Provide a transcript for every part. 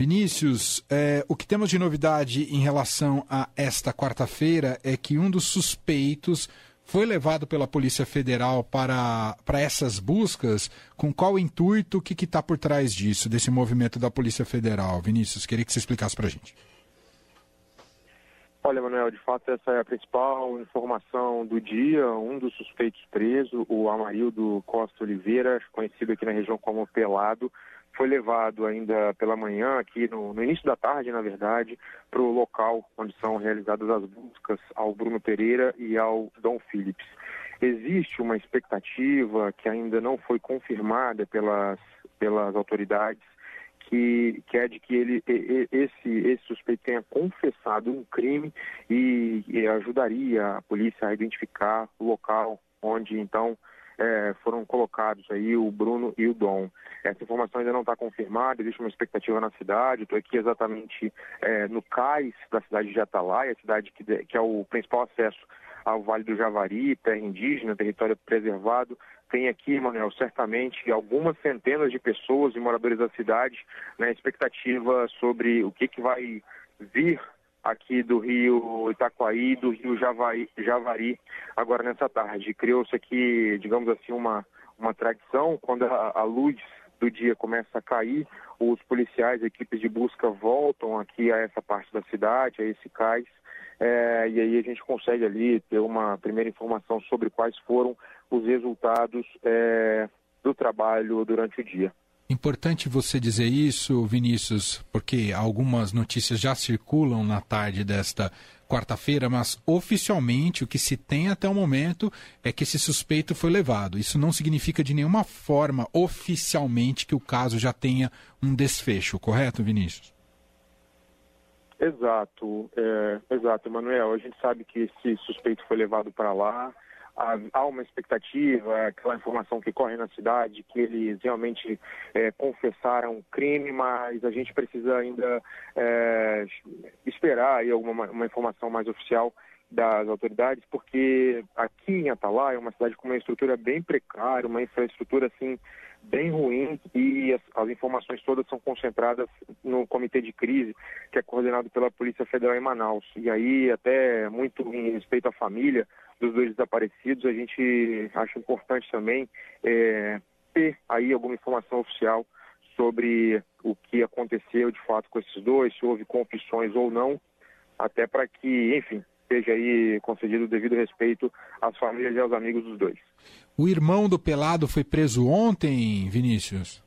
Vinícius, é, o que temos de novidade em relação a esta quarta-feira é que um dos suspeitos foi levado pela Polícia Federal para, para essas buscas. Com qual intuito? O que está por trás disso, desse movimento da Polícia Federal? Vinícius, queria que você explicasse para a gente. Olha, Manuel, de fato essa é a principal informação do dia. Um dos suspeitos preso, o Amarildo Costa Oliveira, conhecido aqui na região como Pelado, foi levado ainda pela manhã, aqui no, no início da tarde, na verdade, para o local onde são realizadas as buscas ao Bruno Pereira e ao Dom Phillips. Existe uma expectativa que ainda não foi confirmada pelas, pelas autoridades, que, que é de que ele, esse, esse suspeito tenha confessado um crime e, e ajudaria a polícia a identificar o local onde então é, foram colocados aí o Bruno e o Dom. Essa informação ainda não está confirmada, existe uma expectativa na cidade. Estou aqui exatamente é, no cais da cidade de Atalaia, cidade que, que é o principal acesso ao Vale do Javari, terra indígena, território preservado. Tem aqui, Manuel, certamente algumas centenas de pessoas e moradores da cidade na né, expectativa sobre o que, que vai vir aqui do rio Itaquaí, do rio Javari, Javari agora nessa tarde. Criou-se aqui, digamos assim, uma, uma tradição, quando a, a luz do dia começa a cair, os policiais, equipes de busca voltam aqui a essa parte da cidade, a esse cais, é, e aí a gente consegue ali ter uma primeira informação sobre quais foram os resultados é, do trabalho durante o dia. Importante você dizer isso, Vinícius, porque algumas notícias já circulam na tarde desta quarta-feira, mas oficialmente o que se tem até o momento é que esse suspeito foi levado. Isso não significa de nenhuma forma, oficialmente, que o caso já tenha um desfecho, correto, Vinícius? Exato, é, exato, Emanuel. A gente sabe que esse suspeito foi levado para lá há uma expectativa, aquela informação que corre na cidade, que eles realmente é, confessaram crime, mas a gente precisa ainda é, esperar aí alguma uma informação mais oficial das autoridades, porque aqui em Atalaia é uma cidade com uma estrutura bem precária, uma infraestrutura assim bem ruim e as, as, informações todas são concentradas no comitê de crise que é coordenado pela Polícia Federal em Manaus. E aí até muito em respeito à família, dos dois desaparecidos, a gente acha importante também é, ter aí alguma informação oficial sobre o que aconteceu de fato com esses dois, se houve confissões ou não, até para que, enfim, seja aí concedido o devido respeito às famílias e aos amigos dos dois. O irmão do Pelado foi preso ontem, Vinícius?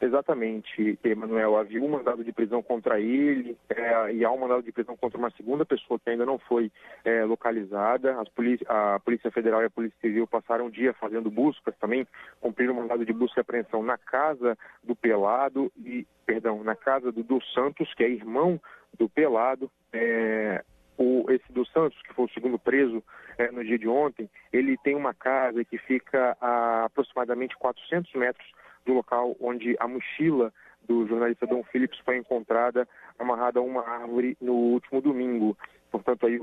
Exatamente, Emanuel. Havia um mandado de prisão contra ele é, e há um mandado de prisão contra uma segunda pessoa que ainda não foi é, localizada. a Polícia Federal e a Polícia Civil passaram o dia fazendo buscas também, cumpriram um mandado de busca e apreensão na casa do Pelado e, perdão, na casa do Dos Santos, que é irmão do Pelado. É, o, Santos, que foi o segundo preso é, no dia de ontem, ele tem uma casa que fica a aproximadamente 400 metros do local onde a mochila do jornalista Dom Phillips foi encontrada amarrada a uma árvore no último domingo. Portanto, aí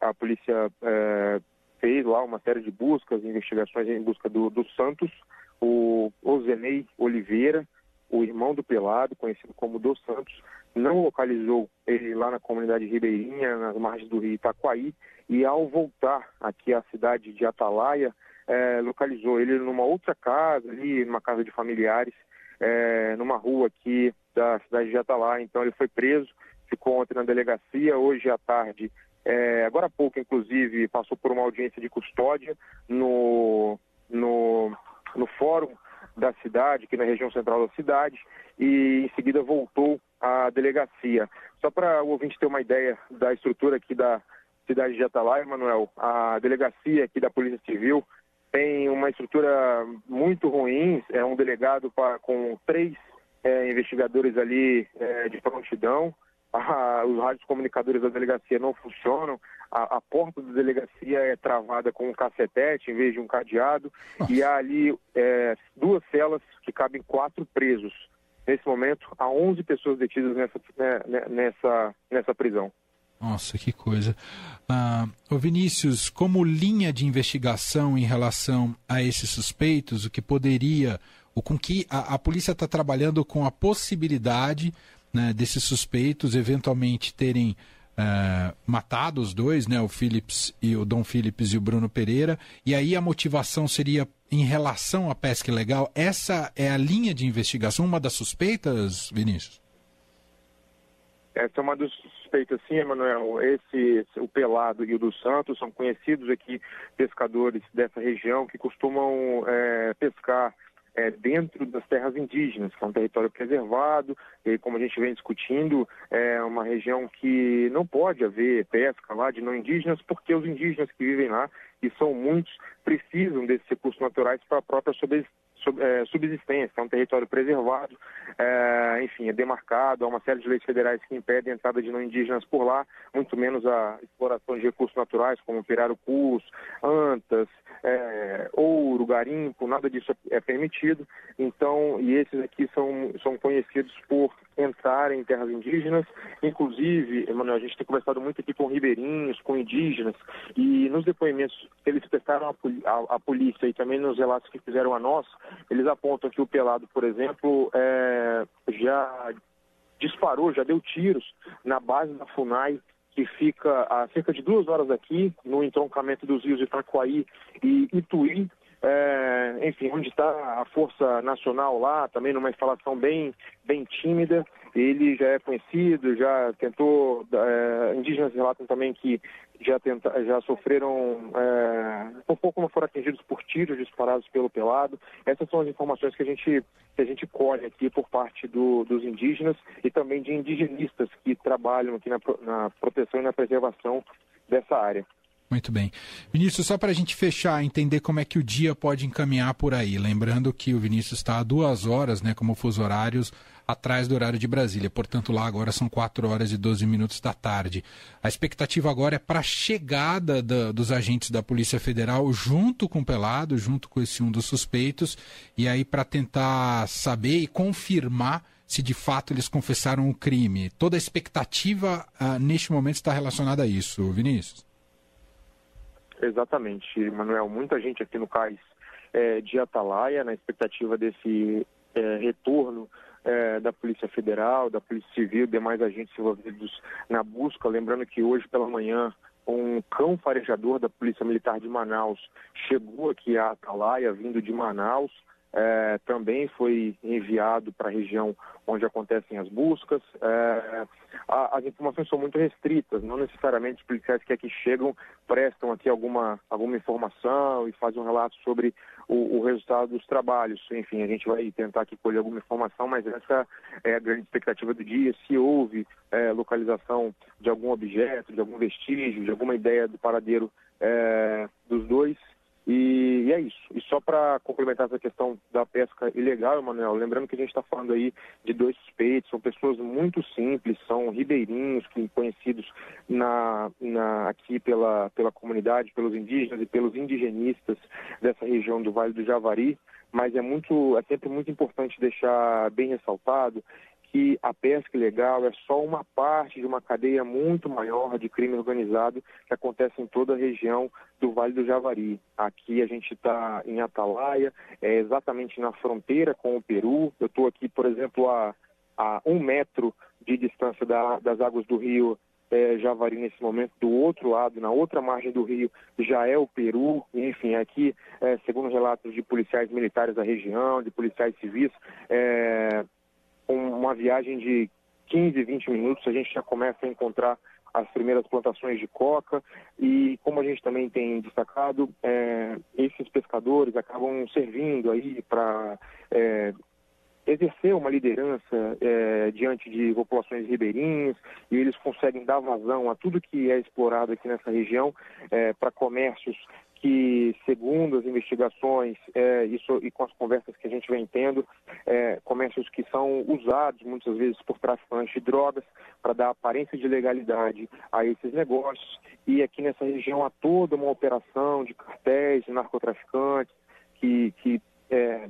a, polícia é, fez lá uma série de buscas, investigações em busca do, do Santos, o Ozenei Oliveira, o irmão do Pelado, conhecido como Dos Santos, não localizou ele lá na comunidade ribeirinha, nas margens do rio Itaquaí, e ao voltar aqui à cidade de Atalaia, é, localizou ele numa outra casa, ali, numa casa de familiares, é, numa rua aqui da cidade de Atalaia. Então ele foi preso, ficou ontem na delegacia, hoje à tarde, é, agora há pouco, inclusive, passou por uma audiência de custódia no, no, no fórum da cidade, aqui na região central da cidade, e em seguida voltou à delegacia. Só para o ouvinte ter uma ideia da estrutura aqui da cidade de Atalaia, Manuel, a delegacia aqui da Polícia Civil tem uma estrutura muito ruim, é um delegado pra, com três é, investigadores ali é, de prontidão, ah, os rádios comunicadores da delegacia não funcionam, a, a, porta da delegacia é travada com um cacetete em vez de um cadeado, Nossa. e há ali é, duas celas que cabem quatro presos. Nesse momento, há 11 pessoas detidas nessa, né, nessa, nessa prisão. Nossa, que coisa. Ah, o Vinícius, como linha de investigação em relação a esses suspeitos, o que poderia ou com que a, a polícia está trabalhando com a possibilidade né, desses suspeitos eventualmente terem uh, matado os dois, né, o Phillips e o Dom Phillips e o Bruno Pereira, e aí a motivação seria em relação à pesca ilegal. Essa é a linha de investigação, uma das suspeitas, Vinícius? Essa é uma das suspeitas, sim, Emanuel. Esse, o Pelado e o do Santos são conhecidos aqui pescadores dessa região que costumam é, pescar é, dentro das terras indígenas, que é um território preservado, e como a gente vem discutindo, é uma região que não pode haver pesca lá de não indígenas, porque os indígenas que vivem lá, e são muitos, precisam desses recursos naturais para a própria subsistência, é um território preservado, é, enfim, é demarcado, há uma série de leis federais que impedem a entrada de não indígenas por lá, muito menos a exploração de recursos naturais, como pirarucus, antas, é, ouro, garimpo, nada disso é permitido. Então, e esses aqui são, são conhecidos por entrarem em terras indígenas. Inclusive, Emanuel, a gente tem conversado muito aqui com ribeirinhos, com indígenas, e nos depoimentos que eles prestaram à, polícia e também nos relatos que fizeram a nós, eles apontam que o Pelado, por exemplo, é, já disparou, já deu tiros na base da FUNAI que fica a cerca de duas horas daqui, no entroncamento dos rios Itacoaí e Ituí, é, enfim, onde está a Força Nacional lá, também numa instalação bem, bem tímida. Ele já é conhecido, já tentou. É, indígenas relatam também que já, tenta, já sofreram, é, um pouco não foram atingidos por tiros disparados pelo pelado. Essas são as informações que a gente, que a gente colhe aqui por parte do, dos indígenas e também de indigenistas que trabalham aqui na, na proteção e na preservação dessa área. Muito bem. Vinícius, só para a gente fechar, entender como é que o dia pode encaminhar por aí. Lembrando que o Vinícius está a duas horas, né, como fuso horários, atrás do horário de Brasília. Portanto, lá agora são 4 horas e 12 minutos da tarde. A expectativa agora é para a chegada da, dos agentes da Polícia Federal junto com o Pelado, junto com esse um dos suspeitos, e aí para tentar saber e confirmar se de fato eles confessaram o crime. Toda a expectativa uh, neste momento está relacionada a isso, Vinícius. Exatamente, Manuel. Muita gente aqui no cais é, de Atalaia, na expectativa desse é, retorno é, da Polícia Federal, da Polícia Civil, demais agentes envolvidos na busca. Lembrando que hoje pela manhã um cão farejador da Polícia Militar de Manaus chegou aqui a Atalaia, vindo de Manaus é, também foi enviado para a região onde acontecem as buscas. É, a, as informações são muito restritas, não necessariamente os policiais que aqui chegam prestam aqui alguma, alguma informação e fazem um relato sobre o, o, resultado dos trabalhos. Enfim, a gente vai tentar aqui colher alguma informação, mas essa é a grande expectativa do dia. Se houve é, localização de algum objeto, de algum vestígio, de alguma ideia do paradeiro é, dos dois, e, e, é isso. E só para complementar essa questão da pesca ilegal, Emanuel, lembrando que a gente está falando aí de dois suspeitos, são pessoas muito simples, são ribeirinhos que, conhecidos na, na, aqui pela, pela comunidade, pelos indígenas e pelos indigenistas dessa região do Vale do Javari, mas é muito, é sempre muito importante deixar bem ressaltado que a pesca ilegal é só uma parte de uma cadeia muito maior de crime organizado que acontece em toda a região do Vale do Javari. Aqui a gente está em Atalaia, é exatamente na fronteira com o Peru. Eu estou aqui, por exemplo, a, a um metro de distância da, das águas do rio é, Javari nesse momento, do outro lado, na outra margem do rio, já é o Peru. Enfim, aqui, é, segundo relatos de policiais militares da região, de policiais civis, é, uma viagem de 15, 20 minutos, a gente já começa a encontrar as primeiras plantações de coca. E como a gente também tem destacado, é, esses pescadores acabam servindo aí para é, exercer uma liderança é, diante de populações ribeirinhas e eles conseguem dar vazão a tudo que é explorado aqui nessa região é, para comércios que, segundo as investigações é, isso, e com as conversas que a gente vem tendo, é, comércios que são usados muitas vezes por traficantes de drogas para dar aparência de legalidade a esses negócios. E aqui nessa região há toda uma operação de cartéis, de narcotraficantes, que, que é,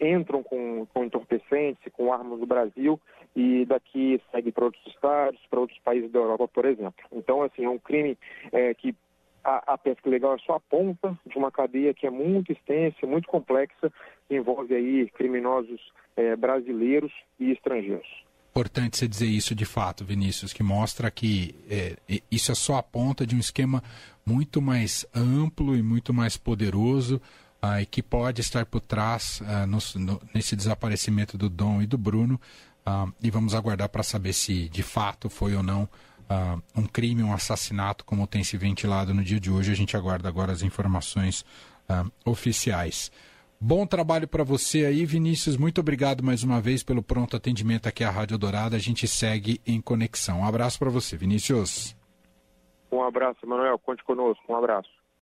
entram com, com entorpecentes, com armas do Brasil e daqui segue para outros estados, para outros países da Europa, por exemplo. Então, assim, é um crime é, que a, a, pesca legal é só a ponta de uma cadeia que é muito extensa, muito complexa, que envolve aí criminosos é, brasileiros e estrangeiros. Importante você dizer isso de fato, Vinícius, que mostra que é, isso é só a ponta de um esquema muito mais amplo e muito mais poderoso ah, e que pode estar por trás ah, no, no, nesse desaparecimento do Dom e do Bruno. Ah, e vamos aguardar para saber se de fato foi ou não uh, um crime, um assassinato, como tem se ventilado no dia de hoje. A gente aguarda agora as informações uh, oficiais. Bom trabalho para você aí, Vinícius. Muito obrigado mais uma vez pelo pronto atendimento aqui à Rádio Dourada. A gente segue em conexão. Um abraço para você, Vinícius. Um abraço, Manuel. Conte conosco. Um abraço.